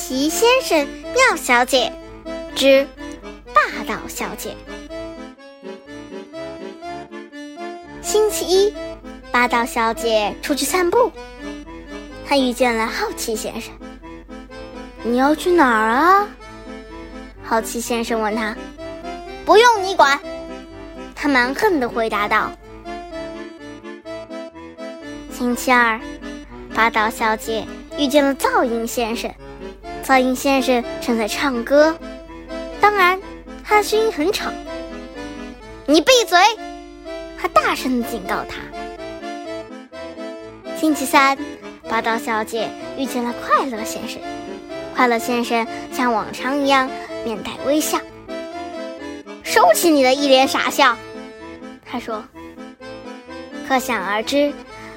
奇先生、妙小姐之霸道小姐。星期一，霸道小姐出去散步，她遇见了好奇先生。“你要去哪儿啊？”好奇先生问他。“不用你管。”他蛮横的回答道。星期二，霸道小姐遇见了噪音先生。噪音先生正在唱歌，当然，他的声音很吵。你闭嘴！他大声的警告他。星期三，霸道小姐遇见了快乐先生。快乐先生像往常一样面带微笑。收起你的一脸傻笑，他说。可想而知，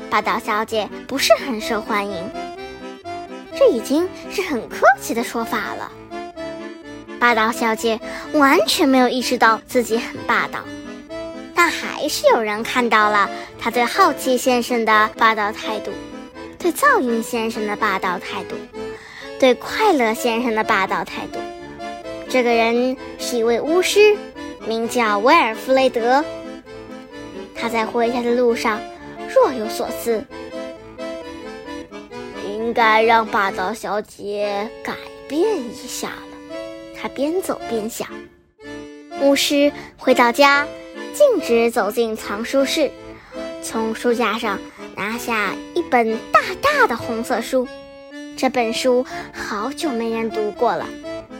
霸道小姐不是很受欢迎。这已经是很客气的说法了。霸道小姐完全没有意识到自己很霸道，但还是有人看到了她对好奇先生的霸道态度，对噪音先生的霸道态度，对快乐先生的霸道态度。这个人是一位巫师，名叫威尔弗雷德。他在回家的路上若有所思。该让霸道小姐改变一下了。他边走边想。巫师回到家，径直走进藏书室，从书架上拿下一本大大的红色书。这本书好久没人读过了，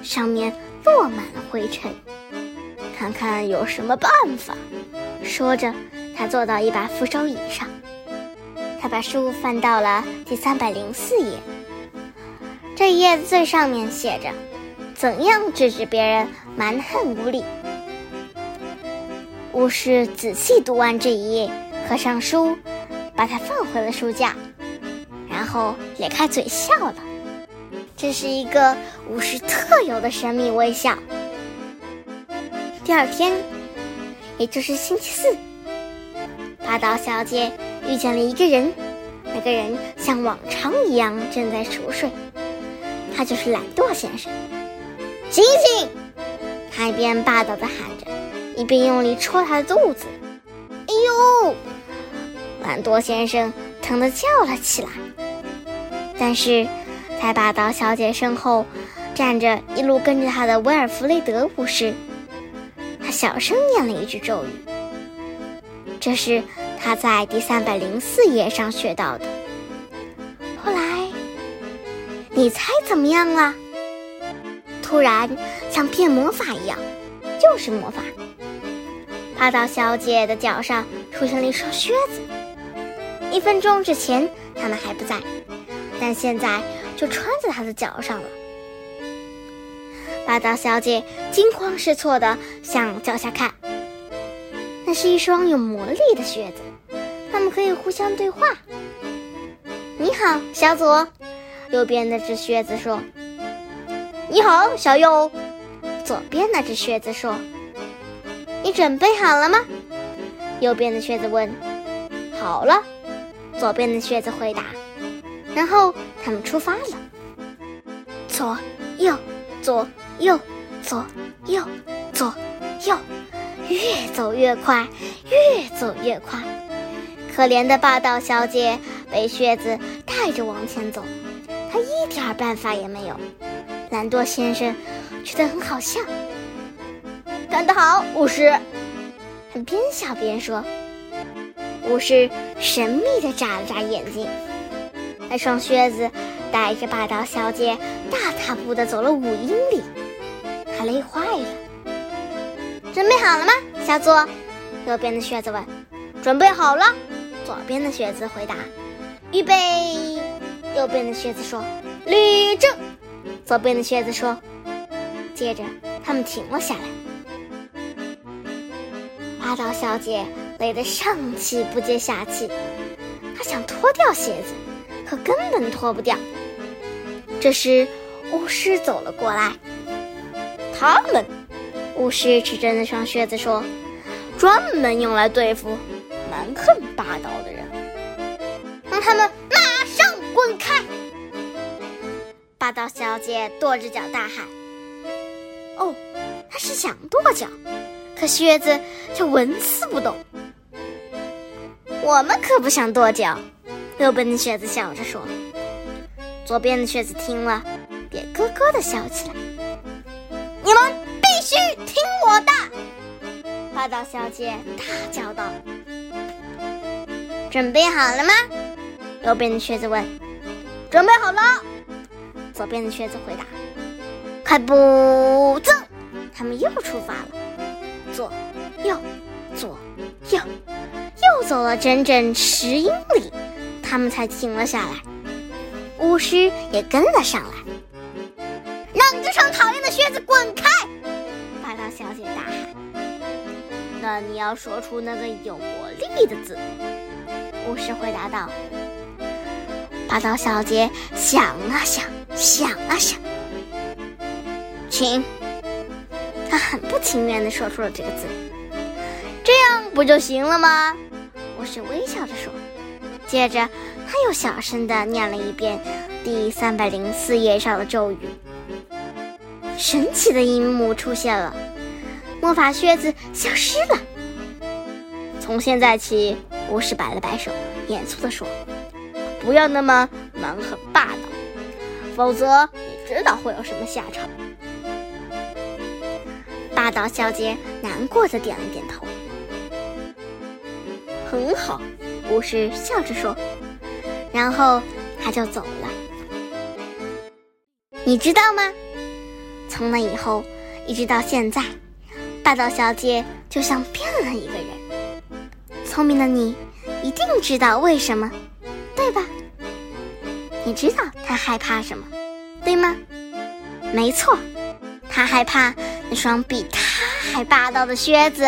上面落满了灰尘。看看有什么办法。说着，他坐到一把扶手椅上。他把书翻到了第三百零四页，这一页最上面写着：“怎样制止别人蛮横无理？”巫师仔细读完这一页，合上书，把它放回了书架，然后咧开嘴笑了。这是一个巫师特有的神秘微笑。第二天，也就是星期四，霸道小姐。遇见了一个人，那个人像往常一样正在熟睡，他就是懒惰先生。醒醒！他一边霸道的喊着，一边用力戳他的肚子。哎呦！懒惰先生疼得叫了起来。但是，在霸道小姐身后站着一路跟着他的威尔弗雷德巫师，他小声念了一句咒语。这是。他在第三百零四页上学到的。后来，你猜怎么样了？突然，像变魔法一样，就是魔法。霸道小姐的脚上出现了一双靴子。一分钟之前，他们还不在，但现在就穿在她的脚上了。霸道小姐惊慌失措地向脚下看，那是一双有魔力的靴子。他们可以互相对话。你好，小左。右边那只靴子说：“你好，小右。”左边那只靴子说：“你准备好了吗？”右边的靴子问：“好了。”左边的靴子回答。然后他们出发了。左右左右左右左右，越走越快，越走越快。可怜的霸道小姐被靴子带着往前走，她一点办法也没有。懒惰先生觉得很好笑。干得好，巫师！他边笑边说。巫师神秘地眨了眨眼睛。那双靴子带着霸道小姐大踏步地走了五英里，他累坏了。准备好了吗，小左？右边的靴子问。准备好了。左边的靴子回答：“预备。”右边的靴子说：“立正。”左边的靴子说。接着，他们停了下来。霸道小姐累得上气不接下气，她想脱掉鞋子，可根本脱不掉。这时，巫师走了过来。他们，巫师指着那双靴子说：“专门用来对付。”蛮横霸道的人，让他们马上滚开！霸道小姐跺着脚大喊：“哦，她是想跺脚，可靴子却纹丝不动。”我们可不想跺脚，右边的靴子笑着说。左边的靴子听了，也咯咯的笑起来。你们必须听我的！霸道小姐大叫道。准备好了吗？右边的靴子问。准备好了。左边的靴子回答。快步走！他们又出发了。左右，左右，又走了整整十英里，他们才停了下来。巫师也跟了上来。让这双讨厌的靴子滚开！霸道小姐大喊。那你要说出那个有魔力的字。巫师回答道：“霸道小姐想啊想，想啊想，请。”他很不情愿地说出了这个字。这样不就行了吗？巫师微笑着说。接着，他又小声地念了一遍第三百零四页上的咒语。神奇的一幕出现了，魔法靴子消失了。从现在起。巫师摆了摆手，严肃地说：“不要那么蛮横霸道，否则你知道会有什么下场。”霸道小姐难过的点了点头。“很好。”巫师笑着说，然后他就走了。你知道吗？从那以后一直到现在，霸道小姐就像变了一个人。聪明的你，一定知道为什么，对吧？你知道他害怕什么，对吗？没错，他害怕那双比他还霸道的靴子。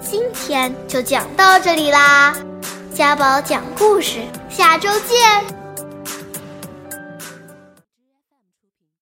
今天就讲到这里啦，家宝讲故事，下周见。